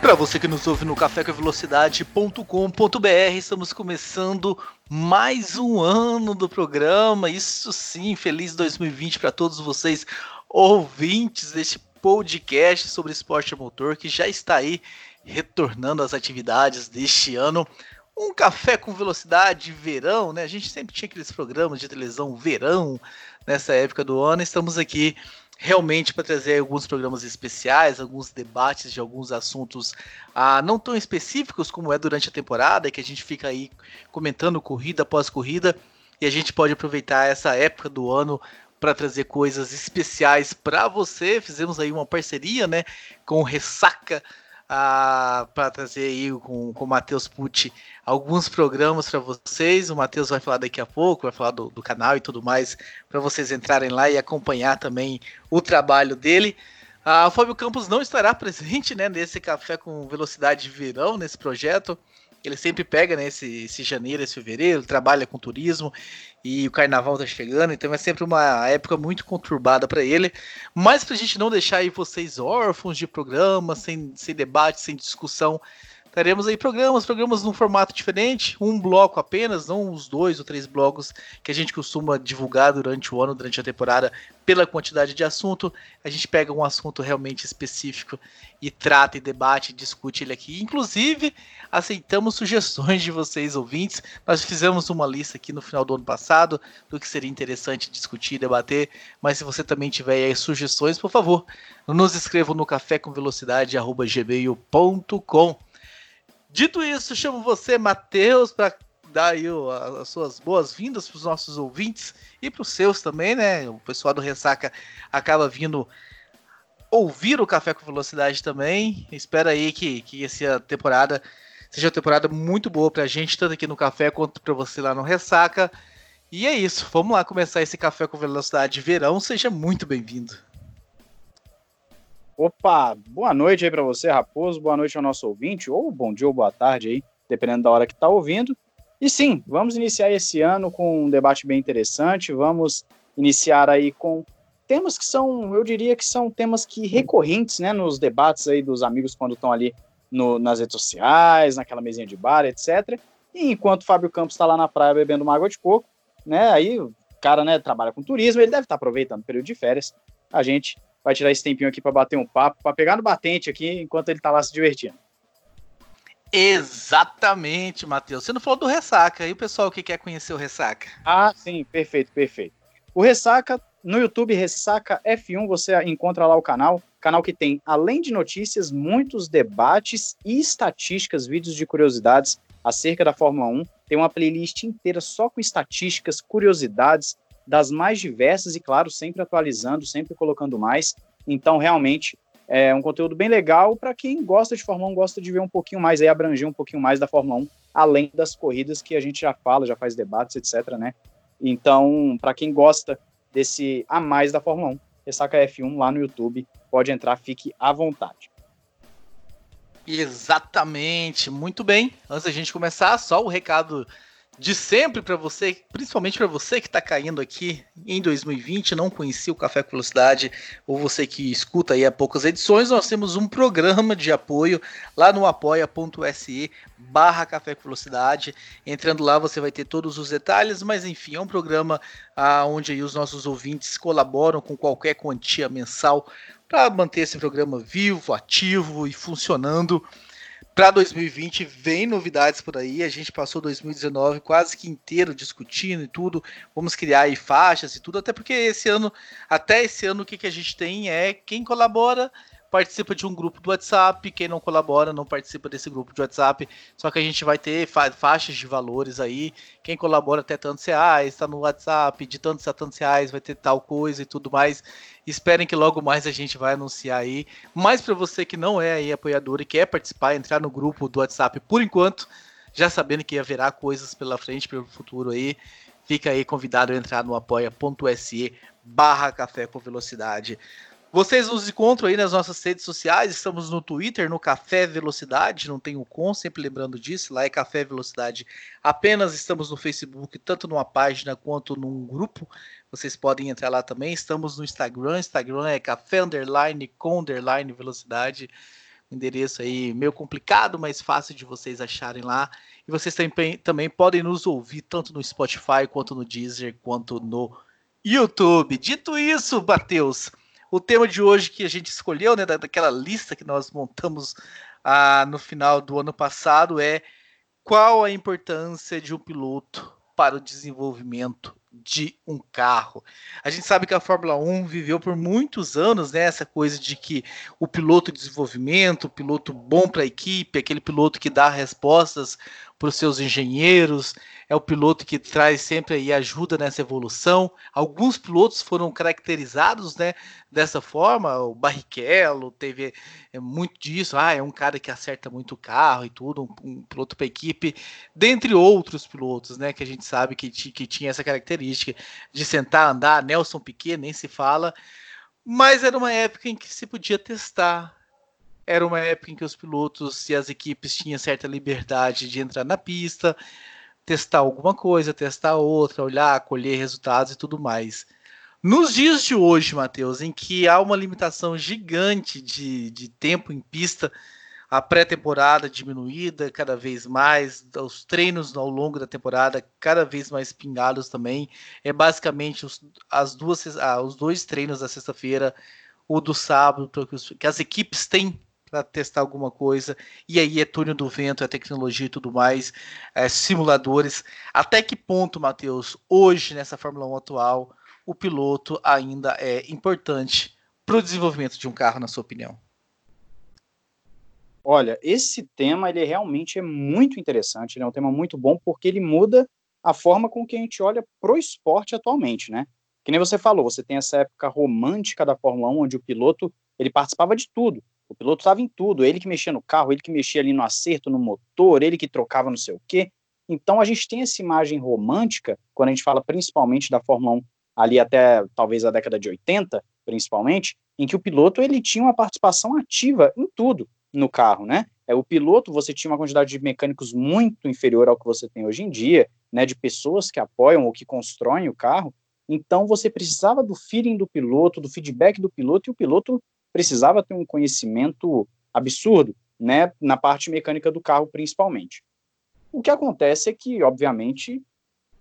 Para você que nos ouve no cafécomvelocidade.com.br, estamos começando mais um ano do programa. Isso sim, feliz 2020 para todos vocês ouvintes deste podcast sobre esporte motor que já está aí retornando às atividades deste ano. Um café com velocidade, verão, né? A gente sempre tinha aqueles programas de televisão verão nessa época do ano. Estamos aqui realmente para trazer alguns programas especiais, alguns debates de alguns assuntos ah, não tão específicos como é durante a temporada, que a gente fica aí comentando corrida após corrida e a gente pode aproveitar essa época do ano para trazer coisas especiais para você. Fizemos aí uma parceria, né, com o Ressaca para trazer aí com, com o Matheus Pucci alguns programas para vocês. O Matheus vai falar daqui a pouco, vai falar do, do canal e tudo mais, para vocês entrarem lá e acompanhar também o trabalho dele. Ah, o Fábio Campos não estará presente né, nesse café com velocidade de verão, nesse projeto. Ele sempre pega né, esse, esse janeiro, esse fevereiro, trabalha com turismo e o carnaval tá chegando, então é sempre uma época muito conturbada para ele. Mas para a gente não deixar aí vocês órfãos de programa, sem, sem debate, sem discussão, teremos aí programas, programas num formato diferente, um bloco apenas, não os dois ou três blocos que a gente costuma divulgar durante o ano, durante a temporada, pela quantidade de assunto. A gente pega um assunto realmente específico e trata e debate discute ele aqui. Inclusive, aceitamos sugestões de vocês ouvintes. Nós fizemos uma lista aqui no final do ano passado do que seria interessante discutir e debater, mas se você também tiver sugestões, por favor, nos escreva no cafécomvelocidade@gmail.com. Dito isso, chamo você, Matheus, para dar aí as suas boas-vindas para os nossos ouvintes e para os seus também, né? O pessoal do Ressaca acaba vindo ouvir o Café com Velocidade também. Espero aí que, que essa temporada seja uma temporada muito boa para a gente, tanto aqui no Café quanto para você lá no Ressaca. E é isso, vamos lá começar esse Café com Velocidade verão. Seja muito bem-vindo. Opa, boa noite aí para você, Raposo, boa noite ao nosso ouvinte, ou bom dia ou boa tarde aí, dependendo da hora que está ouvindo. E sim, vamos iniciar esse ano com um debate bem interessante, vamos iniciar aí com temas que são, eu diria que são temas que recorrentes, né, nos debates aí dos amigos quando estão ali no, nas redes sociais, naquela mesinha de bar, etc. E enquanto o Fábio Campos está lá na praia bebendo uma água de coco, né, aí o cara, né, trabalha com turismo, ele deve estar tá aproveitando o período de férias, a gente vai tirar esse tempinho aqui para bater um papo, para pegar no batente aqui enquanto ele tá lá se divertindo. Exatamente, Matheus. Você não falou do Ressaca, e o pessoal que quer conhecer o Ressaca? Ah, sim, perfeito, perfeito. O Ressaca, no YouTube Ressaca F1, você encontra lá o canal, canal que tem, além de notícias, muitos debates e estatísticas, vídeos de curiosidades acerca da Fórmula 1. Tem uma playlist inteira só com estatísticas, curiosidades, das mais diversas e, claro, sempre atualizando, sempre colocando mais. Então, realmente, é um conteúdo bem legal para quem gosta de Fórmula 1, gosta de ver um pouquinho mais, aí abranger um pouquinho mais da Fórmula 1, além das corridas que a gente já fala, já faz debates, etc, né? Então, para quem gosta desse a mais da Fórmula 1, Ressaca F1 lá no YouTube, pode entrar, fique à vontade. Exatamente, muito bem. Antes da gente começar, só o recado de sempre para você, principalmente para você que está caindo aqui em 2020, não conhecia o Café com Velocidade, ou você que escuta aí há poucas edições, nós temos um programa de apoio lá no apoia.se barra Café com Velocidade. Entrando lá você vai ter todos os detalhes, mas enfim, é um programa ah, onde os nossos ouvintes colaboram com qualquer quantia mensal para manter esse programa vivo, ativo e funcionando para 2020 vem novidades por aí. A gente passou 2019 quase que inteiro discutindo e tudo. Vamos criar aí faixas e tudo, até porque esse ano, até esse ano, o que, que a gente tem é quem colabora participa de um grupo do WhatsApp. Quem não colabora não participa desse grupo de WhatsApp. Só que a gente vai ter fa faixas de valores aí. Quem colabora até tantos reais, está no WhatsApp, de tantos a tantos reais, vai ter tal coisa e tudo mais. Esperem que logo mais a gente vai anunciar aí. Mas para você que não é aí apoiador e quer participar, entrar no grupo do WhatsApp por enquanto, já sabendo que haverá coisas pela frente, pelo futuro aí, fica aí convidado a entrar no apoia.se barra café com velocidade. Vocês nos encontram aí nas nossas redes sociais, estamos no Twitter, no Café Velocidade, não tem o com, sempre lembrando disso, lá é Café Velocidade. Apenas estamos no Facebook, tanto numa página quanto num grupo. Vocês podem entrar lá também. Estamos no Instagram, Instagram é café underline com underline velocidade. Endereço aí meio complicado, mas fácil de vocês acharem lá. E vocês também, também podem nos ouvir tanto no Spotify, quanto no Deezer, quanto no YouTube. Dito isso, Matheus, o tema de hoje que a gente escolheu, né, daquela lista que nós montamos ah, no final do ano passado, é qual a importância de um piloto para o desenvolvimento de um carro. A gente sabe que a Fórmula 1 viveu por muitos anos né, essa coisa de que o piloto de desenvolvimento, o piloto bom para a equipe, aquele piloto que dá respostas para os seus engenheiros, é o piloto que traz sempre aí ajuda nessa evolução. Alguns pilotos foram caracterizados, né, dessa forma. O Barrichello teve é, muito disso. Ah, é um cara que acerta muito o carro e tudo, um, um piloto para equipe, dentre outros pilotos, né, que a gente sabe que, que tinha essa característica de sentar, andar. Nelson Piquet nem se fala. Mas era uma época em que se podia testar, era uma época em que os pilotos e as equipes tinham certa liberdade de entrar na pista, testar alguma coisa, testar outra, olhar, colher resultados e tudo mais. Nos dias de hoje, Matheus, em que há uma limitação gigante de, de tempo em pista, a pré-temporada diminuída cada vez mais, os treinos ao longo da temporada cada vez mais pingados também. É basicamente os, as duas, ah, os dois treinos da sexta-feira, o do sábado, que as equipes têm para testar alguma coisa. E aí é túnel do vento, é tecnologia e tudo mais, é, simuladores. Até que ponto, Matheus, hoje nessa Fórmula 1 atual, o piloto ainda é importante para o desenvolvimento de um carro, na sua opinião? Olha, esse tema ele realmente é muito interessante, ele é um tema muito bom porque ele muda a forma com que a gente olha pro esporte atualmente, né? Que nem você falou, você tem essa época romântica da Fórmula 1 onde o piloto ele participava de tudo. O piloto estava em tudo, ele que mexia no carro, ele que mexia ali no acerto, no motor, ele que trocava não sei o quê. Então a gente tem essa imagem romântica, quando a gente fala principalmente da Fórmula 1, ali até talvez a década de 80, principalmente, em que o piloto ele tinha uma participação ativa em tudo no carro, né? É, o piloto, você tinha uma quantidade de mecânicos muito inferior ao que você tem hoje em dia, né? De pessoas que apoiam ou que constroem o carro. Então você precisava do feeling do piloto, do feedback do piloto, e o piloto precisava ter um conhecimento absurdo, né, na parte mecânica do carro principalmente. O que acontece é que, obviamente,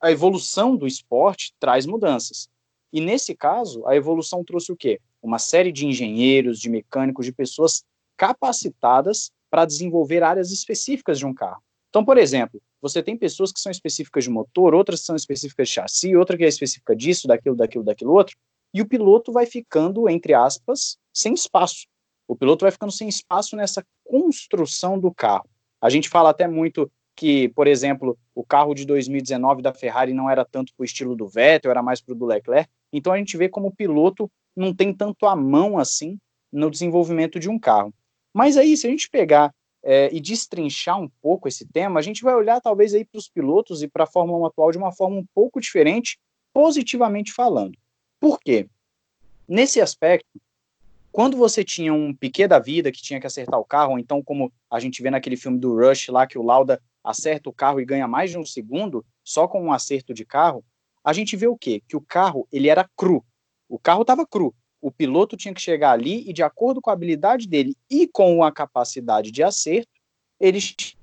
a evolução do esporte traz mudanças. E nesse caso, a evolução trouxe o quê? Uma série de engenheiros, de mecânicos, de pessoas capacitadas para desenvolver áreas específicas de um carro. Então, por exemplo, você tem pessoas que são específicas de motor, outras são específicas de chassi, outra que é específica disso, daquilo, daquilo, daquilo outro, e o piloto vai ficando, entre aspas, sem espaço. O piloto vai ficando sem espaço nessa construção do carro. A gente fala até muito que, por exemplo, o carro de 2019 da Ferrari não era tanto para o estilo do Vettel, era mais para o do Leclerc. Então a gente vê como o piloto não tem tanto a mão assim no desenvolvimento de um carro. Mas aí, se a gente pegar é, e destrinchar um pouco esse tema, a gente vai olhar talvez aí para os pilotos e para a Fórmula 1 atual de uma forma um pouco diferente, positivamente falando. Por quê? Nesse aspecto, quando você tinha um Piquet da vida que tinha que acertar o carro, ou então como a gente vê naquele filme do Rush lá que o Lauda acerta o carro e ganha mais de um segundo só com um acerto de carro, a gente vê o quê? Que o carro ele era cru. O carro estava cru. O piloto tinha que chegar ali e de acordo com a habilidade dele e com a capacidade de acerto, ele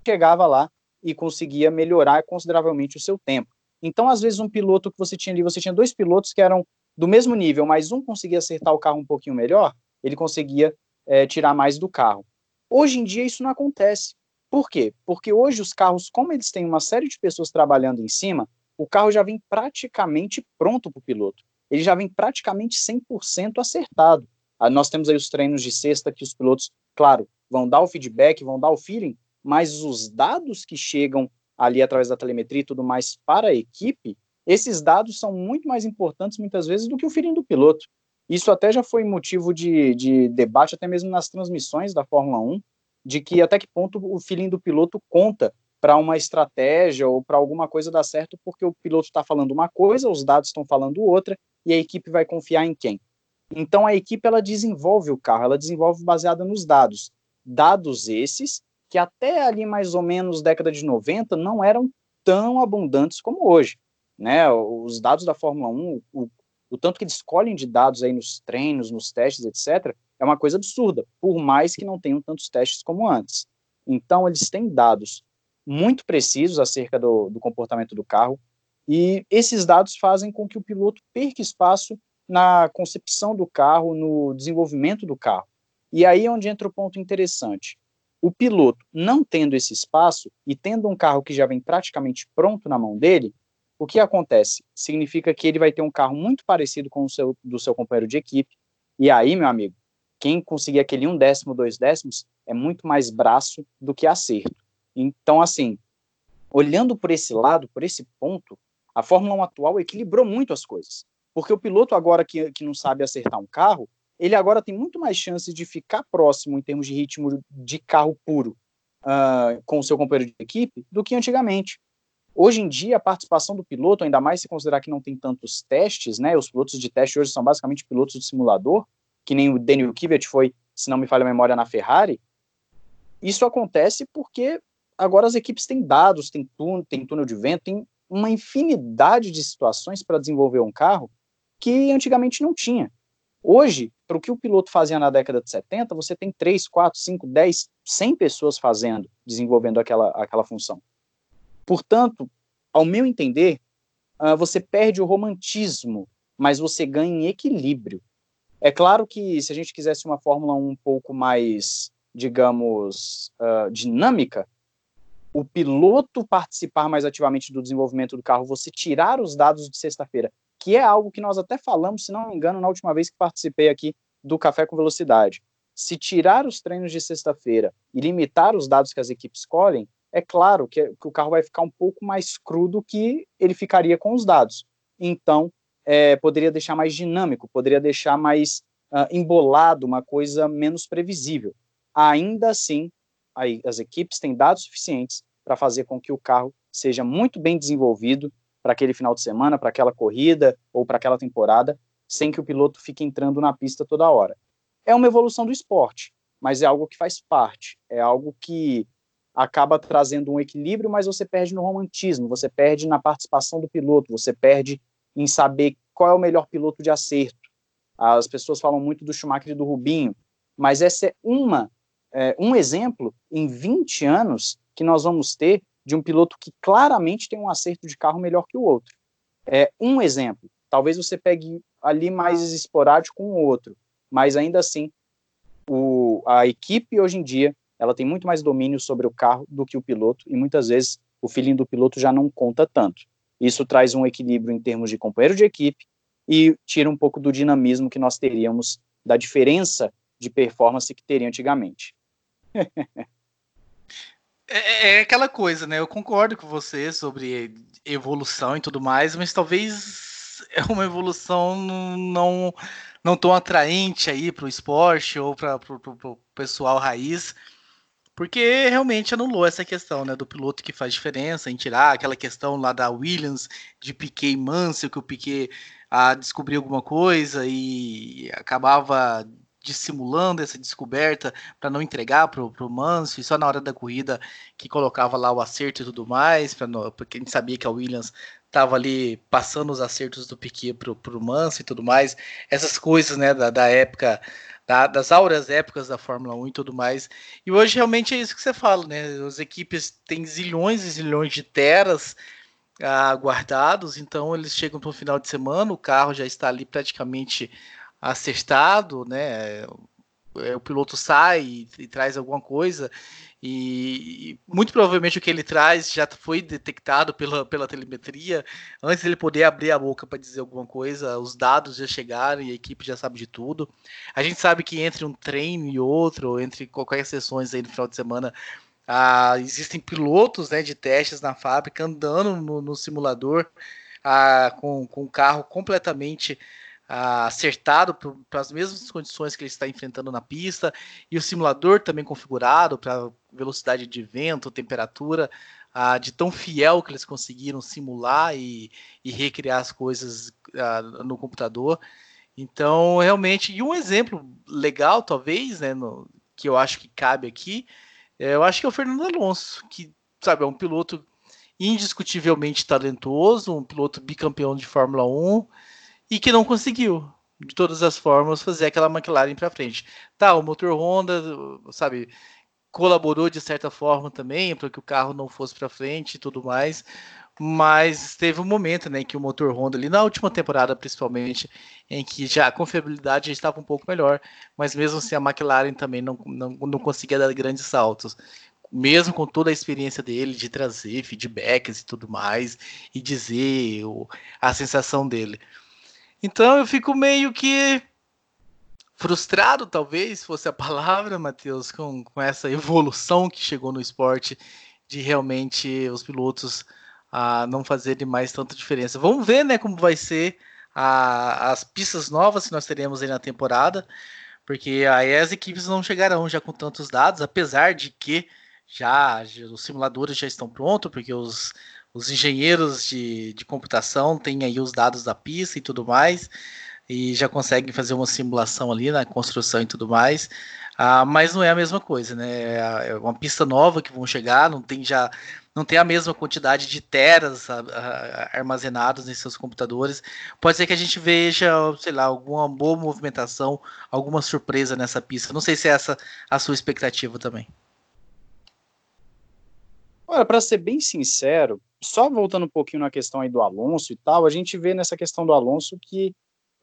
chegava lá e conseguia melhorar consideravelmente o seu tempo. Então, às vezes, um piloto que você tinha ali, você tinha dois pilotos que eram do mesmo nível, mas um conseguia acertar o carro um pouquinho melhor, ele conseguia é, tirar mais do carro. Hoje em dia isso não acontece. Por quê? Porque hoje os carros, como eles têm uma série de pessoas trabalhando em cima, o carro já vem praticamente pronto para o piloto. Ele já vem praticamente 100% acertado. Ah, nós temos aí os treinos de sexta que os pilotos, claro, vão dar o feedback, vão dar o feeling, mas os dados que chegam ali através da telemetria e tudo mais para a equipe, esses dados são muito mais importantes muitas vezes do que o feeling do piloto. Isso até já foi motivo de, de debate, até mesmo nas transmissões da Fórmula 1, de que até que ponto o feeling do piloto conta para uma estratégia ou para alguma coisa dar certo, porque o piloto está falando uma coisa, os dados estão falando outra, e a equipe vai confiar em quem? Então a equipe ela desenvolve o carro, ela desenvolve baseada nos dados. Dados esses que até ali mais ou menos década de 90 não eram tão abundantes como hoje. Né? Os dados da Fórmula 1, o, o tanto que eles escolhem de dados aí nos treinos, nos testes, etc., é uma coisa absurda, por mais que não tenham tantos testes como antes. Então, eles têm dados muito precisos acerca do, do comportamento do carro, e esses dados fazem com que o piloto perca espaço na concepção do carro, no desenvolvimento do carro. E aí é onde entra o ponto interessante. O piloto, não tendo esse espaço e tendo um carro que já vem praticamente pronto na mão dele, o que acontece? Significa que ele vai ter um carro muito parecido com o seu, do seu companheiro de equipe, e aí, meu amigo, quem conseguir aquele um décimo, dois décimos, é muito mais braço do que acerto. Então, assim, olhando por esse lado, por esse ponto, a Fórmula 1 atual equilibrou muito as coisas. Porque o piloto agora que, que não sabe acertar um carro, ele agora tem muito mais chances de ficar próximo em termos de ritmo de carro puro uh, com o seu companheiro de equipe do que antigamente. Hoje em dia, a participação do piloto, ainda mais se considerar que não tem tantos testes, né? Os pilotos de teste hoje são basicamente pilotos de simulador, que nem o Daniel Kvyat foi, se não me falha a memória, na Ferrari. Isso acontece porque agora as equipes têm dados, têm túnel, têm túnel de vento, tem uma infinidade de situações para desenvolver um carro que antigamente não tinha. Hoje, para o que o piloto fazia na década de 70, você tem 3, 4, 5, 10, 100 pessoas fazendo, desenvolvendo aquela, aquela função. Portanto, ao meu entender, uh, você perde o romantismo, mas você ganha em equilíbrio. É claro que se a gente quisesse uma Fórmula 1 um pouco mais, digamos, uh, dinâmica, o piloto participar mais ativamente do desenvolvimento do carro, você tirar os dados de sexta-feira, que é algo que nós até falamos, se não me engano, na última vez que participei aqui do Café com Velocidade. Se tirar os treinos de sexta-feira e limitar os dados que as equipes escolhem, é claro que, que, o carro vai ficar um pouco mais cru do que ele ficaria com os dados. Então, é, poderia deixar mais dinâmico, poderia deixar mais uh, embolado, uma coisa menos previsível. Ainda assim, as equipes têm dados suficientes para fazer com que o carro seja muito bem desenvolvido para aquele final de semana, para aquela corrida ou para aquela temporada, sem que o piloto fique entrando na pista toda hora. É uma evolução do esporte, mas é algo que faz parte, é algo que acaba trazendo um equilíbrio, mas você perde no romantismo, você perde na participação do piloto, você perde em saber qual é o melhor piloto de acerto. As pessoas falam muito do Schumacher e do Rubinho, mas essa é uma é, um exemplo em 20 anos que nós vamos ter de um piloto que claramente tem um acerto de carro melhor que o outro. É um exemplo. Talvez você pegue ali mais esporádico com o outro, mas ainda assim o, a equipe hoje em dia ela tem muito mais domínio sobre o carro do que o piloto e muitas vezes o feeling do piloto já não conta tanto. Isso traz um equilíbrio em termos de companheiro de equipe e tira um pouco do dinamismo que nós teríamos da diferença de performance que teria antigamente. É, é, aquela coisa, né? Eu concordo com você sobre evolução e tudo mais, mas talvez é uma evolução não não tão atraente aí para o esporte ou para o pessoal raiz, porque realmente anulou essa questão, né, do piloto que faz diferença em tirar aquela questão lá da Williams de Piquet e Mansell, que o Piquet ah, descobriu alguma coisa e acabava dissimulando essa descoberta para não entregar para o Manso, e só na hora da corrida que colocava lá o acerto e tudo mais, porque a gente sabia que a Williams estava ali passando os acertos do Piquet para o Manso e tudo mais, essas coisas né, da, da época, da, das auras épocas da Fórmula 1 e tudo mais. E hoje realmente é isso que você fala, né? As equipes têm zilhões e zilhões de teras ah, guardados, então eles chegam para o final de semana, o carro já está ali praticamente acertado, né? é, o piloto sai e, e, traz alguma coisa, e, e, muito provavelmente o que ele traz já foi detectado pela, pela telemetria. Antes ele poder abrir a boca para dizer alguma coisa, os dados já chegaram e a equipe já sabe de tudo. A gente sabe que entre um treino e outro, entre qualquer sessões aí no final de semana, ah, existem pilotos né, de testes na fábrica andando no, no simulador ah, com, com o carro completamente acertado para as mesmas condições que ele está enfrentando na pista e o simulador também configurado para velocidade de vento, temperatura, ah, de tão fiel que eles conseguiram simular e, e recriar as coisas ah, no computador. Então, realmente, e um exemplo legal, talvez, né, no, que eu acho que cabe aqui, é, eu acho que é o Fernando Alonso, que sabe, é um piloto indiscutivelmente talentoso, um piloto bicampeão de Fórmula 1 e que não conseguiu, de todas as formas, fazer aquela McLaren para frente. Tá, o motor Honda, sabe, colaborou de certa forma também para que o carro não fosse para frente e tudo mais, mas teve um momento, né, que o motor Honda ali na última temporada, principalmente, em que já a confiabilidade já estava um pouco melhor, mas mesmo assim a McLaren também não, não, não conseguia dar grandes saltos mesmo com toda a experiência dele de trazer feedbacks e tudo mais, e dizer o, a sensação dele. Então eu fico meio que frustrado, talvez fosse a palavra, Matheus, com, com essa evolução que chegou no esporte de realmente os pilotos a não fazerem mais tanta diferença. Vamos ver, né, como vai ser a, as pistas novas que nós teremos aí na temporada, porque aí as equipes não chegarão já com tantos dados, apesar de que já os simuladores já estão prontos, porque os, os engenheiros de, de computação têm aí os dados da pista e tudo mais, e já conseguem fazer uma simulação ali na construção e tudo mais. Ah, mas não é a mesma coisa, né? É, é uma pista nova que vão chegar, não tem já não tem a mesma quantidade de teras armazenados em seus computadores. Pode ser que a gente veja, sei lá, alguma boa movimentação, alguma surpresa nessa pista. Não sei se é essa a sua expectativa também. Olha, para ser bem sincero, só voltando um pouquinho na questão aí do Alonso e tal, a gente vê nessa questão do Alonso que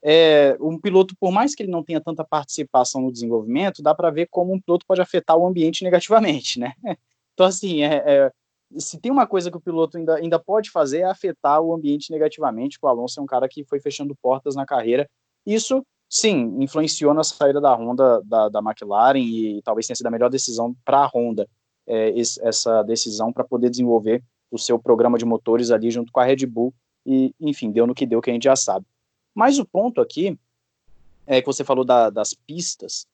é, um piloto, por mais que ele não tenha tanta participação no desenvolvimento, dá para ver como um piloto pode afetar o ambiente negativamente, né? Então, assim, é, é, se tem uma coisa que o piloto ainda, ainda pode fazer é afetar o ambiente negativamente. O Alonso é um cara que foi fechando portas na carreira. Isso, sim, influenciou na saída da Honda da, da McLaren e talvez tenha sido a melhor decisão para a Honda é, essa decisão para poder desenvolver o seu programa de motores ali junto com a Red Bull e, enfim, deu no que deu, que a gente já sabe. Mas o ponto aqui é que você falou da, das pistas,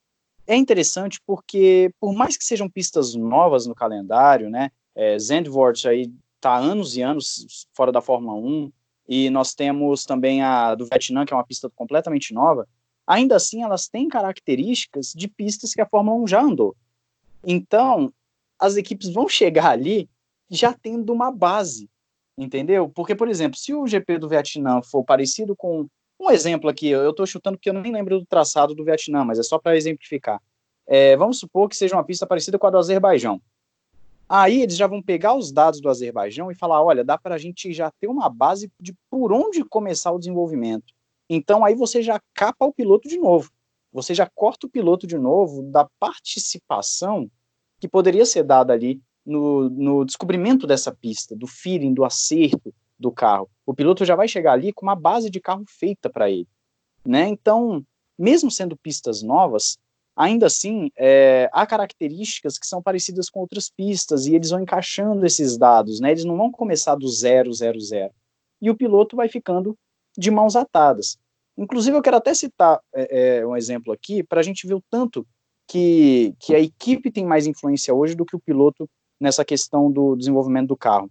é interessante porque, por mais que sejam pistas novas no calendário, né, é, Zandvoort aí está anos e anos fora da Fórmula 1, e nós temos também a do Vietnã, que é uma pista completamente nova, ainda assim elas têm características de pistas que a Fórmula 1 já andou. Então, as equipes vão chegar ali já tendo uma base, entendeu? Porque, por exemplo, se o GP do Vietnã for parecido com. Um exemplo aqui, eu estou chutando porque eu nem lembro do traçado do Vietnã, mas é só para exemplificar. É, vamos supor que seja uma pista parecida com a do Azerbaijão. Aí eles já vão pegar os dados do Azerbaijão e falar: olha, dá para a gente já ter uma base de por onde começar o desenvolvimento. Então aí você já capa o piloto de novo. Você já corta o piloto de novo da participação que poderia ser dada ali no, no descobrimento dessa pista, do feeling, do acerto do carro. O piloto já vai chegar ali com uma base de carro feita para ele. Né? Então, mesmo sendo pistas novas, ainda assim, é, há características que são parecidas com outras pistas e eles vão encaixando esses dados, né? Eles não vão começar do zero, zero, zero. E o piloto vai ficando de mãos atadas. Inclusive, eu quero até citar é, é, um exemplo aqui para a gente ver o tanto que, que a equipe tem mais influência hoje do que o piloto nessa questão do desenvolvimento do carro.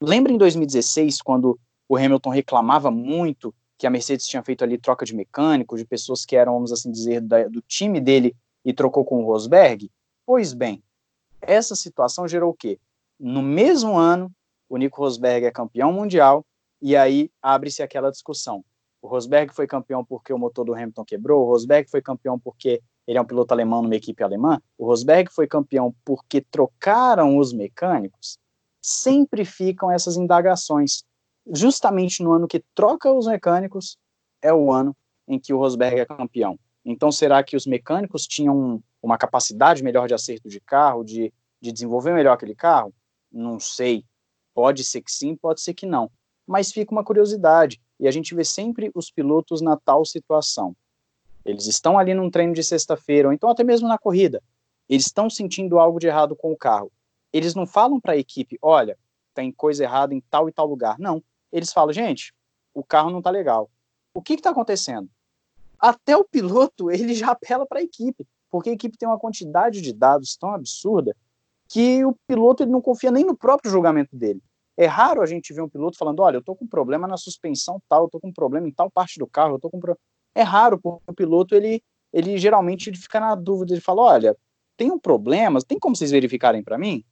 Lembra em 2016, quando o Hamilton reclamava muito que a Mercedes tinha feito ali troca de mecânicos, de pessoas que eram, vamos assim dizer, da, do time dele e trocou com o Rosberg? Pois bem, essa situação gerou o quê? No mesmo ano, o Nico Rosberg é campeão mundial e aí abre-se aquela discussão. O Rosberg foi campeão porque o motor do Hamilton quebrou, o Rosberg foi campeão porque ele é um piloto alemão numa equipe alemã, o Rosberg foi campeão porque trocaram os mecânicos, sempre ficam essas indagações. Justamente no ano que troca os mecânicos, é o ano em que o Rosberg é campeão. Então, será que os mecânicos tinham uma capacidade melhor de acerto de carro, de, de desenvolver melhor aquele carro? Não sei. Pode ser que sim, pode ser que não. Mas fica uma curiosidade. E a gente vê sempre os pilotos na tal situação. Eles estão ali num treino de sexta-feira, ou então até mesmo na corrida. Eles estão sentindo algo de errado com o carro. Eles não falam para a equipe, olha, tem coisa errada em tal e tal lugar. Não. Eles falam, gente, o carro não está legal. O que está acontecendo? Até o piloto ele já apela para a equipe, porque a equipe tem uma quantidade de dados tão absurda que o piloto ele não confia nem no próprio julgamento dele. É raro a gente ver um piloto falando, olha, eu estou com problema na suspensão tal, eu estou com problema em tal parte do carro, eu estou com pro... é raro porque o piloto ele ele geralmente ele fica na dúvida, ele fala, olha, tem um problema, tem como vocês verificarem para mim?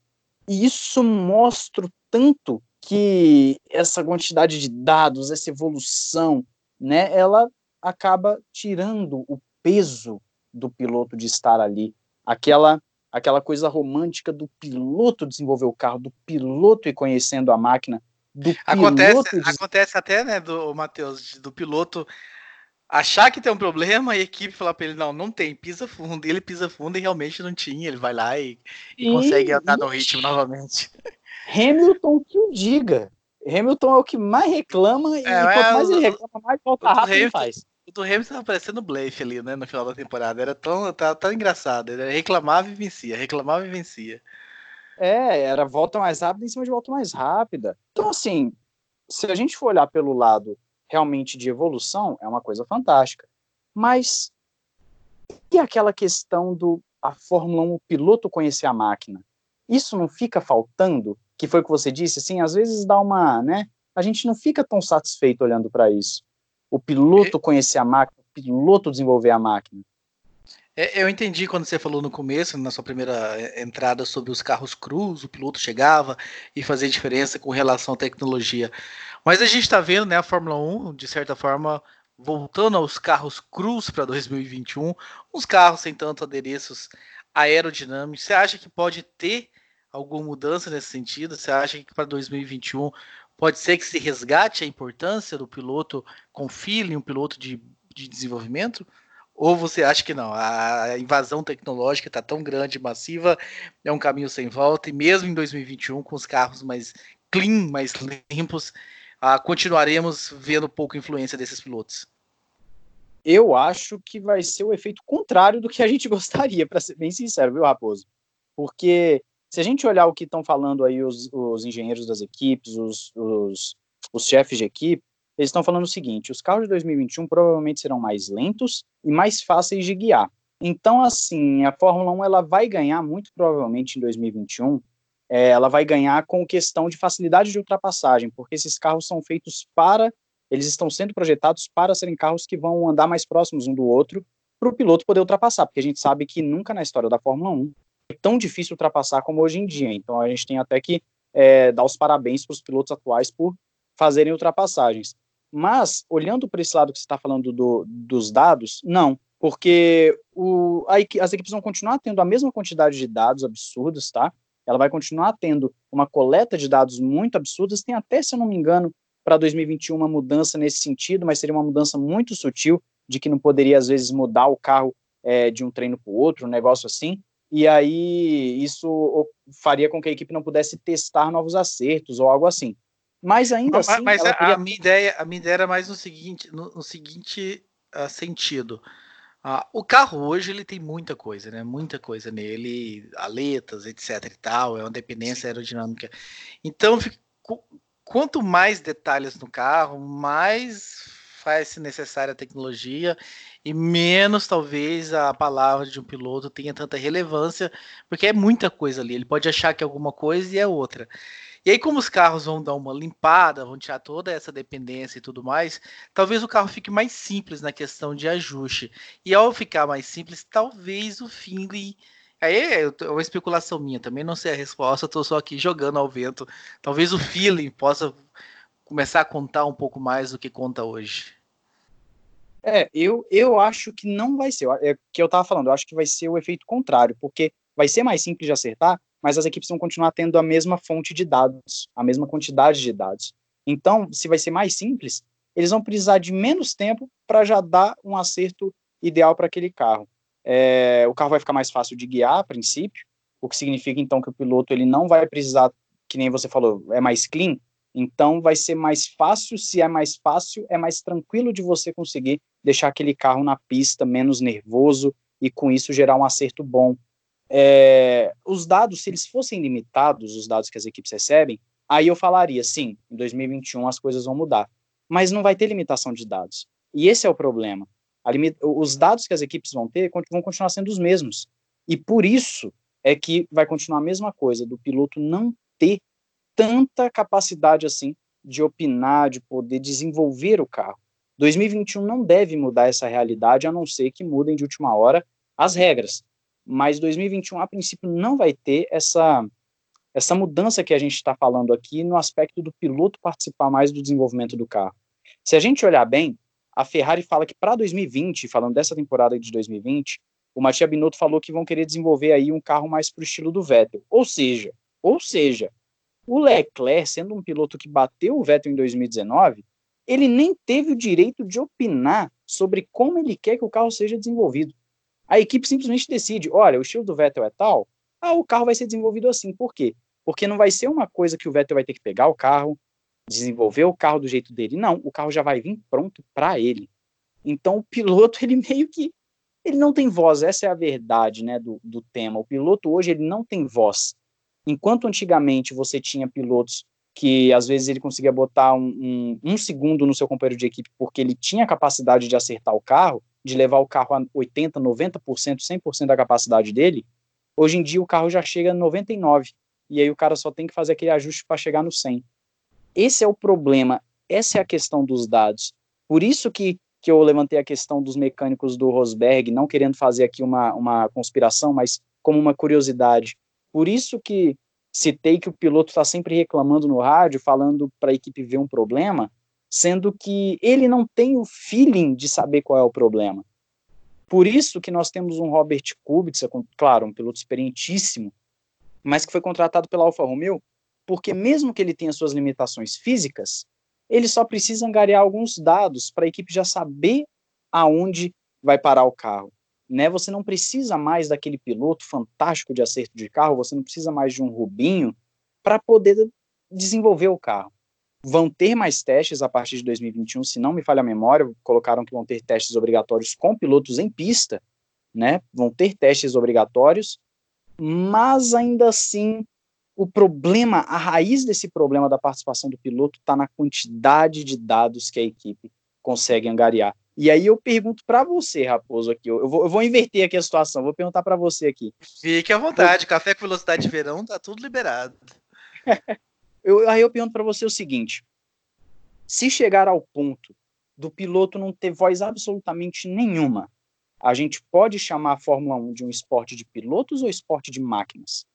E isso mostra tanto que essa quantidade de dados, essa evolução, né, ela acaba tirando o peso do piloto de estar ali, aquela aquela coisa romântica do piloto desenvolver o carro, do piloto ir conhecendo a máquina, do acontece, piloto acontece até, né, do Matheus, do piloto achar que tem um problema e a equipe falar para ele não, não tem, pisa fundo, e ele pisa fundo e realmente não tinha, ele vai lá e, e, e consegue andar no ritmo novamente. Hamilton que o diga. Hamilton é o que mais reclama e é, quanto mais ele reclama, mais volta rápido ele faz. O do Hamilton tava parecendo Blafe ali, né, no final da temporada. Era tão, tão, tão engraçado. Ele reclamava e vencia, reclamava e vencia. É, era volta mais rápida em cima de volta mais rápida. Então, assim, se a gente for olhar pelo lado realmente de evolução, é uma coisa fantástica. Mas e aquela questão do a Fórmula 1, o piloto conhecer a máquina? Isso não fica faltando? Que foi o que você disse, assim, às vezes dá uma, né? A gente não fica tão satisfeito olhando para isso o piloto conhecer a máquina, o piloto desenvolver a máquina. É, eu entendi quando você falou no começo, na sua primeira é, entrada, sobre os carros cruz, o piloto chegava e fazia diferença com relação à tecnologia. Mas a gente está vendo né, a Fórmula 1, de certa forma, voltando aos carros cruz para 2021, uns carros sem tanto adereços aerodinâmicos. Você acha que pode ter alguma mudança nesse sentido? Você acha que para 2021 Pode ser que se resgate a importância do piloto com feeling, um piloto de, de desenvolvimento? Ou você acha que não? A invasão tecnológica está tão grande, massiva, é um caminho sem volta, e mesmo em 2021, com os carros mais clean, mais limpos, ah, continuaremos vendo pouca influência desses pilotos? Eu acho que vai ser o efeito contrário do que a gente gostaria, para ser bem sincero, viu, Raposo? Porque se a gente olhar o que estão falando aí os, os engenheiros das equipes, os, os, os chefes de equipe, eles estão falando o seguinte: os carros de 2021 provavelmente serão mais lentos e mais fáceis de guiar. Então, assim, a Fórmula 1 ela vai ganhar muito provavelmente em 2021. É, ela vai ganhar com questão de facilidade de ultrapassagem, porque esses carros são feitos para, eles estão sendo projetados para serem carros que vão andar mais próximos um do outro, para o piloto poder ultrapassar, porque a gente sabe que nunca na história da Fórmula 1 tão difícil ultrapassar como hoje em dia. Então a gente tem até que é, dar os parabéns para os pilotos atuais por fazerem ultrapassagens. Mas, olhando para esse lado que você está falando do, dos dados, não, porque o, a, as equipes vão continuar tendo a mesma quantidade de dados absurdos, tá? Ela vai continuar tendo uma coleta de dados muito absurdas. Tem até, se eu não me engano, para 2021 uma mudança nesse sentido, mas seria uma mudança muito sutil, de que não poderia, às vezes, mudar o carro é, de um treino para o outro, um negócio assim e aí isso faria com que a equipe não pudesse testar novos acertos ou algo assim. Mas ainda mas, assim. Mas a, a, minha ideia, a minha ideia era mais no seguinte, no, no seguinte uh, sentido. Uh, o carro hoje ele tem muita coisa, né? Muita coisa nele, aletas, etc. e tal, é uma dependência aerodinâmica. Então, quanto mais detalhes no carro, mais faz-se necessária a tecnologia e menos talvez a palavra de um piloto tenha tanta relevância, porque é muita coisa ali. Ele pode achar que é alguma coisa e é outra. E aí, como os carros vão dar uma limpada, vão tirar toda essa dependência e tudo mais, talvez o carro fique mais simples na questão de ajuste. E ao ficar mais simples, talvez o Finley. Aí é uma especulação minha, também não sei a resposta, estou só aqui jogando ao vento. Talvez o feeling possa começar a contar um pouco mais do que conta hoje. É, eu, eu acho que não vai ser. É que eu tava falando, eu acho que vai ser o efeito contrário, porque vai ser mais simples de acertar, mas as equipes vão continuar tendo a mesma fonte de dados, a mesma quantidade de dados. Então, se vai ser mais simples, eles vão precisar de menos tempo para já dar um acerto ideal para aquele carro. É, o carro vai ficar mais fácil de guiar a princípio, o que significa então que o piloto ele não vai precisar, que nem você falou, é mais clean, então vai ser mais fácil, se é mais fácil, é mais tranquilo de você conseguir deixar aquele carro na pista menos nervoso e com isso gerar um acerto bom. É, os dados, se eles fossem limitados, os dados que as equipes recebem, aí eu falaria, sim, em 2021 as coisas vão mudar. Mas não vai ter limitação de dados. E esse é o problema. os dados que as equipes vão ter vão continuar sendo os mesmos. E por isso é que vai continuar a mesma coisa, do piloto não ter tanta capacidade assim de opinar, de poder desenvolver o carro. 2021 não deve mudar essa realidade, a não ser que mudem de última hora as regras. Mas 2021, a princípio, não vai ter essa, essa mudança que a gente está falando aqui no aspecto do piloto participar mais do desenvolvimento do carro. Se a gente olhar bem, a Ferrari fala que para 2020, falando dessa temporada de 2020, o Mattia Binotto falou que vão querer desenvolver aí um carro mais para o estilo do Vettel. Ou seja, ou seja, o Leclerc, sendo um piloto que bateu o Vettel em 2019, ele nem teve o direito de opinar sobre como ele quer que o carro seja desenvolvido. A equipe simplesmente decide: olha, o estilo do Vettel é tal, ah, o carro vai ser desenvolvido assim. Por quê? Porque não vai ser uma coisa que o Vettel vai ter que pegar o carro, desenvolver o carro do jeito dele. Não, o carro já vai vir pronto para ele. Então o piloto, ele meio que ele não tem voz, essa é a verdade, né, do, do tema. O piloto hoje ele não tem voz. Enquanto antigamente você tinha pilotos que às vezes ele conseguia botar um, um, um, segundo no seu companheiro de equipe porque ele tinha capacidade de acertar o carro, de levar o carro a 80%, 90%, 100% da capacidade dele, hoje em dia o carro já chega a 99%, e aí o cara só tem que fazer aquele ajuste para chegar no 100%. Esse é o problema, essa é a questão dos dados. Por isso que, que eu levantei a questão dos mecânicos do Rosberg, não querendo fazer aqui uma, uma conspiração, mas como uma curiosidade. Por isso que citei que o piloto está sempre reclamando no rádio, falando para a equipe ver um problema, sendo que ele não tem o feeling de saber qual é o problema. Por isso que nós temos um Robert Kubica, claro, um piloto experientíssimo, mas que foi contratado pela Alfa Romeo, porque mesmo que ele tenha suas limitações físicas, ele só precisa angariar alguns dados para a equipe já saber aonde vai parar o carro né? Você não precisa mais daquele piloto fantástico de acerto de carro, você não precisa mais de um Rubinho para poder desenvolver o carro. Vão ter mais testes a partir de 2021, se não me falha a memória, colocaram que vão ter testes obrigatórios com pilotos em pista, né? Vão ter testes obrigatórios, mas ainda assim o problema, a raiz desse problema da participação do piloto está na quantidade de dados que a equipe consegue angariar. E aí eu pergunto para você, Raposo, aqui. Eu vou, eu vou inverter aqui a situação, vou perguntar para você aqui. Fique à vontade, café com velocidade de verão, tá tudo liberado. eu, aí eu pergunto para você o seguinte: se chegar ao ponto do piloto não ter voz absolutamente nenhuma, a gente pode chamar a Fórmula 1 de um esporte de pilotos ou esporte de máquinas?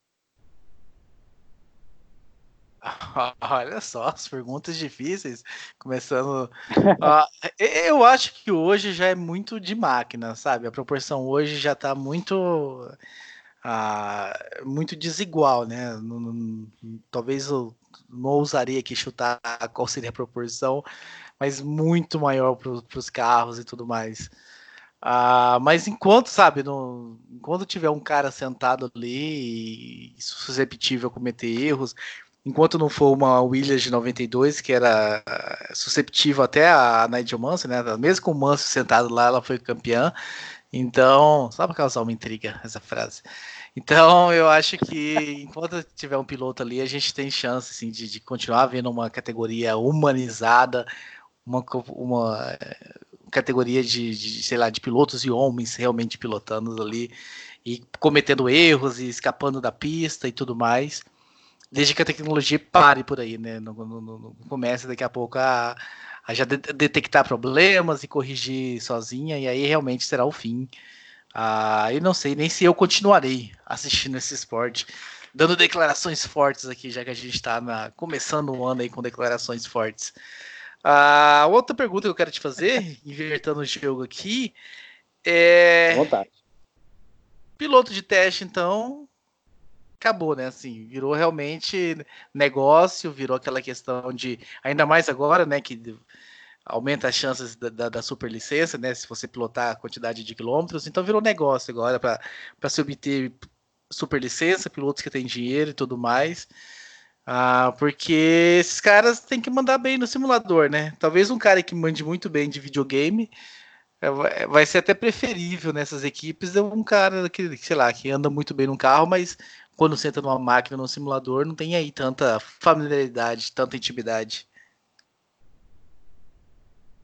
Olha só, as perguntas difíceis. Começando. uh, eu acho que hoje já é muito de máquina, sabe? A proporção hoje já está muito. Uh, muito desigual, né? Talvez eu não ousaria aqui chutar qual seria a proporção, mas muito maior para os carros e tudo mais. Uh, mas enquanto, sabe, no, enquanto tiver um cara sentado ali e susceptível a cometer erros, enquanto não for uma Williams de 92, que era susceptível até a Nigel Mansell, né? Mesmo com o Mansell sentado lá, ela foi campeã. Então, só para causar uma intriga essa frase. Então, eu acho que enquanto tiver um piloto ali, a gente tem chance assim, de, de continuar vendo uma categoria humanizada, uma, uma categoria de, de, sei lá, de pilotos e homens realmente pilotando ali e cometendo erros e escapando da pista e tudo mais desde que a tecnologia pare por aí, né? Não, não, não comece daqui a pouco a, a já de, detectar problemas e corrigir sozinha, e aí realmente será o fim. Ah, eu não sei nem se eu continuarei assistindo esse esporte, dando declarações fortes aqui, já que a gente está começando o ano aí com declarações fortes. Ah, outra pergunta que eu quero te fazer, invertendo o jogo aqui, é. Vontade. Piloto de teste, então, acabou, né? Assim, virou realmente negócio, virou aquela questão de. Ainda mais agora, né? Que aumenta as chances da, da, da superlicença, né? Se você pilotar a quantidade de quilômetros. Então virou negócio agora para se obter superlicença, pilotos que têm dinheiro e tudo mais. Ah, porque esses caras têm que mandar bem no simulador, né? Talvez um cara que mande muito bem de videogame é, vai ser até preferível nessas equipes é um cara que, sei lá, que anda muito bem no carro, mas quando senta numa máquina, no simulador, não tem aí tanta familiaridade, tanta intimidade.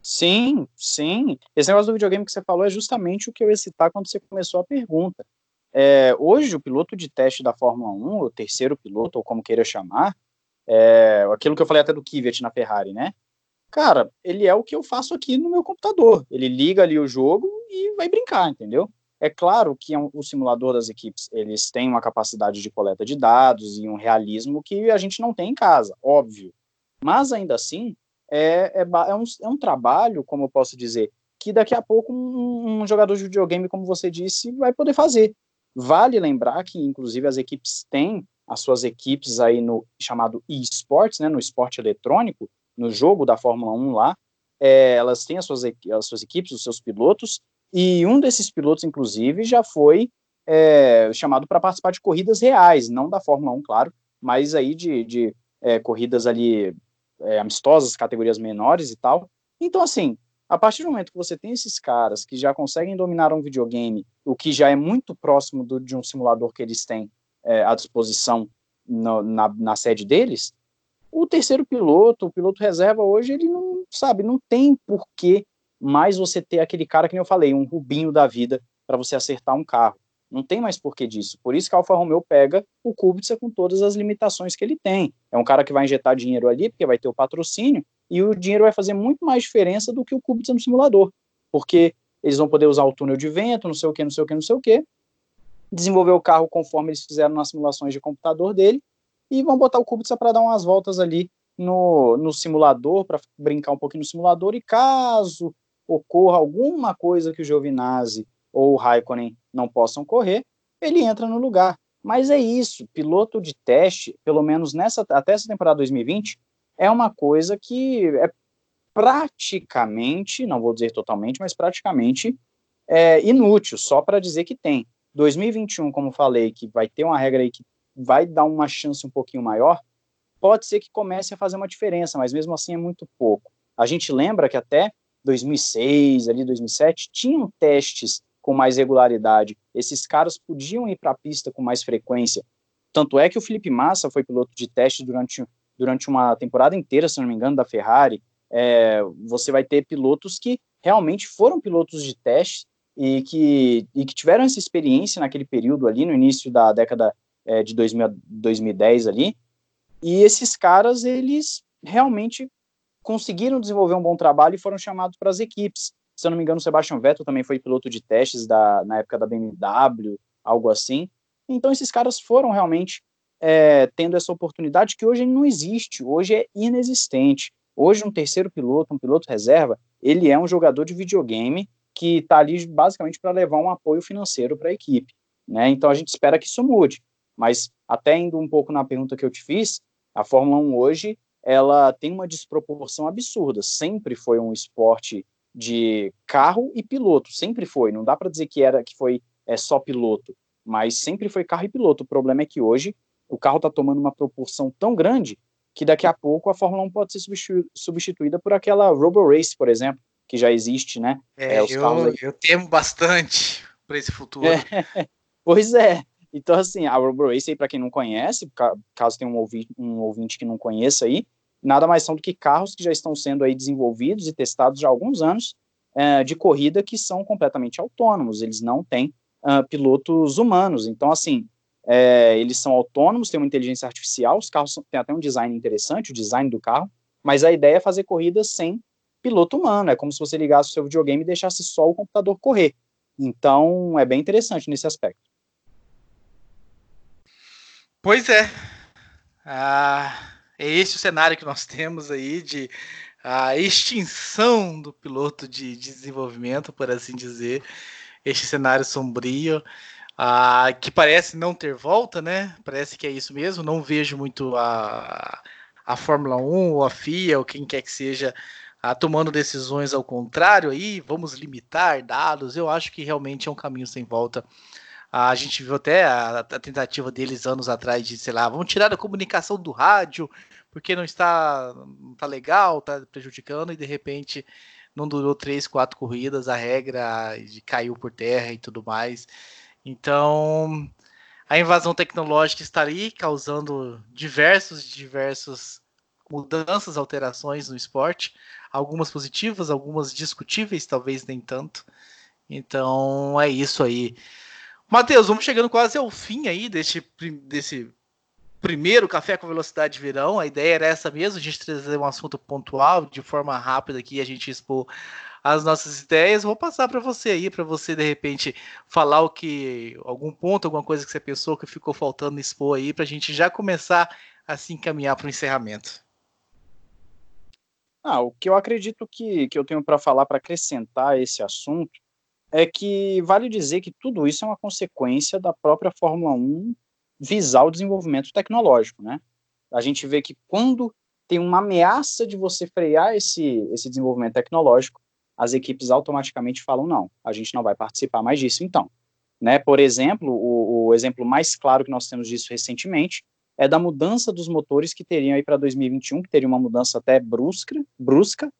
Sim, sim. Esse negócio do videogame que você falou é justamente o que eu ia citar quando você começou a pergunta. É, hoje, o piloto de teste da Fórmula 1, o terceiro piloto, ou como queira chamar, é, aquilo que eu falei até do Kvyat na Ferrari, né? Cara, ele é o que eu faço aqui no meu computador. Ele liga ali o jogo e vai brincar, entendeu? É claro que é o simulador das equipes, eles têm uma capacidade de coleta de dados e um realismo que a gente não tem em casa, óbvio. Mas ainda assim, é, é, é, um, é um trabalho, como eu posso dizer, que daqui a pouco um, um, jogador de videogame, como você disse, vai poder fazer. Vale lembrar que, inclusive, as equipes têm as suas equipes aí no chamado eSports, né, no esporte eletrônico, no jogo da Fórmula 1 lá, é, elas têm as suas, as suas equipes, os seus pilotos, e um desses pilotos, inclusive, já foi é, chamado para participar de corridas reais, não da Fórmula 1, claro, mas aí de, de é, corridas ali é, amistosas, categorias menores e tal. Então, assim, a partir do momento que você tem esses caras que já conseguem dominar um videogame, o que já é muito próximo do, de um simulador que eles têm é, à disposição no, na, na sede deles, o terceiro piloto, o piloto reserva hoje, ele não sabe, não tem porquê mais você ter aquele cara que eu falei, um rubinho da vida para você acertar um carro. Não tem mais porquê disso. Por isso que a Alfa Romeo pega o Kubica com todas as limitações que ele tem. É um cara que vai injetar dinheiro ali, porque vai ter o patrocínio, e o dinheiro vai fazer muito mais diferença do que o Kubica no simulador. Porque eles vão poder usar o túnel de vento, não sei o que, não sei o que, não sei o que, desenvolver o carro conforme eles fizeram nas simulações de computador dele, e vão botar o Kubica para dar umas voltas ali no, no simulador, para brincar um pouquinho no simulador, e caso ocorra alguma coisa que o Giovinazzi ou o Raikkonen não possam correr, ele entra no lugar. Mas é isso, piloto de teste, pelo menos nessa até essa temporada 2020, é uma coisa que é praticamente, não vou dizer totalmente, mas praticamente é, inútil, só para dizer que tem. 2021, como falei, que vai ter uma regra aí que vai dar uma chance um pouquinho maior, pode ser que comece a fazer uma diferença, mas mesmo assim é muito pouco. A gente lembra que até 2006, ali 2007, tinham testes com mais regularidade. Esses caras podiam ir para a pista com mais frequência. Tanto é que o Felipe Massa foi piloto de teste durante, durante uma temporada inteira, se não me engano, da Ferrari. É, você vai ter pilotos que realmente foram pilotos de teste e que, e que tiveram essa experiência naquele período ali, no início da década é, de 2000, 2010 ali. E esses caras, eles realmente conseguiram desenvolver um bom trabalho e foram chamados para as equipes se eu não me engano, o Sebastian Vettel também foi piloto de testes da, na época da BMW, algo assim. Então, esses caras foram realmente é, tendo essa oportunidade que hoje não existe, hoje é inexistente. Hoje, um terceiro piloto, um piloto reserva, ele é um jogador de videogame que está ali basicamente para levar um apoio financeiro para a equipe. Né? Então, a gente espera que isso mude. Mas, até indo um pouco na pergunta que eu te fiz, a Fórmula 1 hoje ela tem uma desproporção absurda. Sempre foi um esporte de carro e piloto, sempre foi. Não dá para dizer que era que foi é, só piloto, mas sempre foi carro e piloto. O problema é que hoje o carro está tomando uma proporção tão grande que daqui a pouco a Fórmula 1 pode ser substituída por aquela Robo Race, por exemplo, que já existe, né? É, é eu, eu temo bastante para esse futuro. É, pois é. Então, assim, a Robo Race, para quem não conhece, caso tenha um ouvinte, um ouvinte que não conheça aí, nada mais são do que carros que já estão sendo aí desenvolvidos e testados há alguns anos é, de corrida que são completamente autônomos, eles não têm uh, pilotos humanos, então assim, é, eles são autônomos, têm uma inteligência artificial, os carros têm até um design interessante, o design do carro, mas a ideia é fazer corridas sem piloto humano, é como se você ligasse o seu videogame e deixasse só o computador correr, então é bem interessante nesse aspecto. Pois é, ah é esse o cenário que nós temos aí de a extinção do piloto de, de desenvolvimento, por assim dizer, este cenário sombrio, ah, que parece não ter volta, né? Parece que é isso mesmo. Não vejo muito a, a Fórmula 1 ou a FIA ou quem quer que seja ah, tomando decisões ao contrário aí, vamos limitar dados, eu acho que realmente é um caminho sem volta. A gente viu até a, a, tentativa deles anos atrás de, sei lá, vamos tirar a comunicação do rádio, porque não está, não está legal, está prejudicando, e de repente não durou três, quatro corridas, a regra caiu por terra e tudo mais. Então, a invasão tecnológica está ali, causando diversos, diversos mudanças, alterações no esporte, algumas positivas, algumas discutíveis, talvez nem tanto. Então, é isso aí. Matheus, vamos chegando quase ao fim aí desse, desse primeiro Café com Velocidade de Verão. A ideia era essa mesmo, a gente trazer um assunto pontual, de forma rápida aqui, a gente expor as nossas ideias. Vou passar para você aí, para você de repente falar o que algum ponto, alguma coisa que você pensou que ficou faltando expor aí, para a gente já começar a se encaminhar para o encerramento. Ah, o que eu acredito que, que eu tenho para falar para acrescentar esse assunto é que vale dizer que tudo isso é uma consequência da própria Fórmula 1 visar o desenvolvimento tecnológico, né? A gente vê que quando tem uma ameaça de você frear esse, esse desenvolvimento tecnológico, as equipes automaticamente falam, não, a gente não vai participar mais disso então. Né? Por exemplo, o, o exemplo mais claro que nós temos disso recentemente é da mudança dos motores que teriam aí para 2021, que teria uma mudança até brusca, brusca,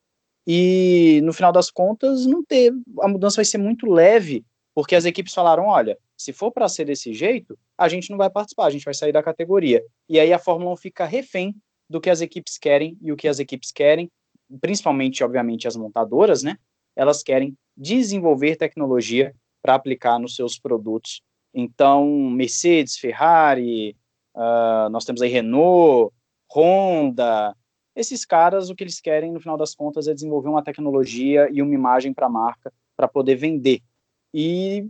e no final das contas não ter, a mudança vai ser muito leve, porque as equipes falaram, olha, se for para ser desse jeito, a gente não vai participar, a gente vai sair da categoria. E aí a Fórmula 1 fica refém do que as equipes querem, e o que as equipes querem, principalmente, obviamente, as montadoras, né? Elas querem desenvolver tecnologia para aplicar nos seus produtos. Então, Mercedes, Ferrari, uh, nós temos aí Renault, Honda, esses caras, o que eles querem, no final das contas, é desenvolver uma tecnologia e uma imagem para a marca para poder vender. E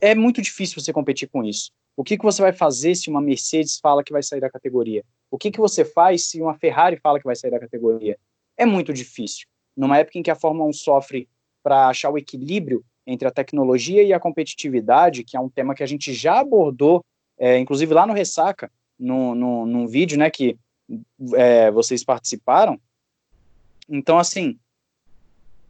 é muito difícil você competir com isso. O que, que você vai fazer se uma Mercedes fala que vai sair da categoria? O que, que você faz se uma Ferrari fala que vai sair da categoria? É muito difícil. Numa época em que a Fórmula 1 sofre para achar o equilíbrio entre a tecnologia e a competitividade, que é um tema que a gente já abordou, é, inclusive lá no Ressaca, no, no, num vídeo né, que é, vocês participaram. Então, assim,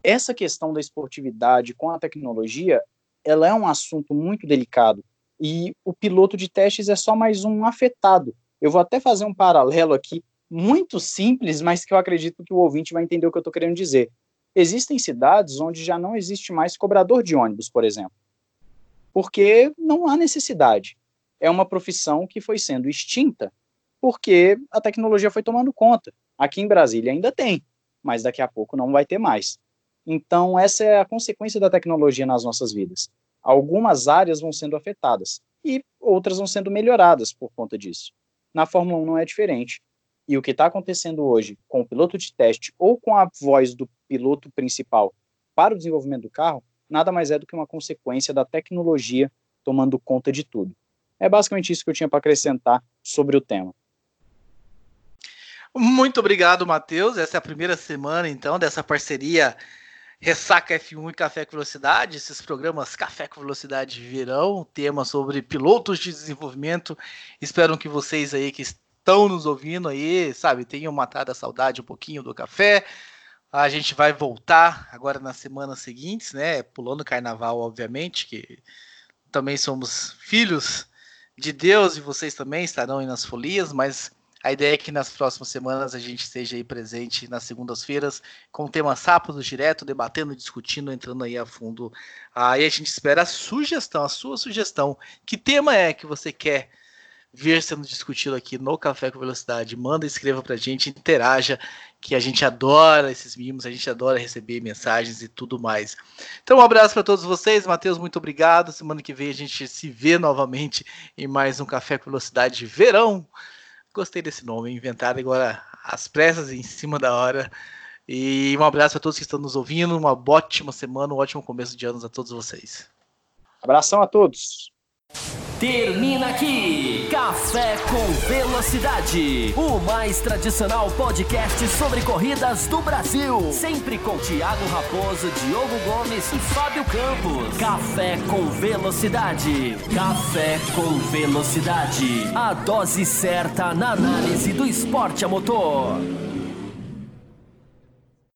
essa questão da esportividade com a tecnologia ela é um assunto muito delicado e o piloto de testes é só mais um afetado. Eu vou até fazer um paralelo aqui, muito simples, mas que eu acredito que o ouvinte vai entender o que eu estou querendo dizer. Existem cidades onde já não existe mais cobrador de ônibus, por exemplo, porque não há necessidade. É uma profissão que foi sendo extinta porque a tecnologia foi tomando conta. Aqui em Brasília ainda tem, mas daqui a pouco não vai ter mais. Então, essa é a consequência da tecnologia nas nossas vidas. Algumas áreas vão sendo afetadas e outras vão sendo melhoradas por conta disso. Na Fórmula 1 não é diferente. E o que está acontecendo hoje com o piloto de teste ou com a voz do piloto principal para o desenvolvimento do carro, nada mais é do que uma consequência da tecnologia tomando conta de tudo. É basicamente isso que eu tinha para acrescentar sobre o tema. Muito obrigado, Matheus. Essa é a primeira semana, então, dessa parceria Ressaca F1 e Café com Velocidade, esses programas Café com Velocidade virão, tema sobre pilotos de desenvolvimento. Espero que vocês aí que estão nos ouvindo aí, sabe, tenham matado a saudade um pouquinho do café. A gente vai voltar agora nas semanas seguintes, né? Pulando carnaval, obviamente, que também somos filhos de Deus e vocês também estarão aí nas folias, mas a ideia é que nas próximas semanas a gente esteja aí presente nas segundas-feiras com o tema sábados direto, debatendo, discutindo, entrando aí a fundo. Aí a gente espera a sugestão, a sua sugestão. Que tema é que você quer ver sendo discutido aqui no Café com Velocidade? Manda, escreva pra gente, interaja, que a gente adora esses mimos, a gente adora receber mensagens e tudo mais. Então, um abraço para todos vocês. Matheus, muito obrigado. Semana que vem a gente se vê novamente em mais um Café com Velocidade Verão. Gostei desse nome, inventaram agora as pressas em cima da hora. E um abraço a todos que estão nos ouvindo, uma ótima semana, um ótimo começo de anos a todos vocês. Abração a todos. Termina aqui Café com Velocidade, o mais tradicional podcast sobre corridas do Brasil. Sempre com Thiago Raposo, Diogo Gomes e Fábio Campos. Café com Velocidade. Café com Velocidade. A dose certa na análise do esporte a motor.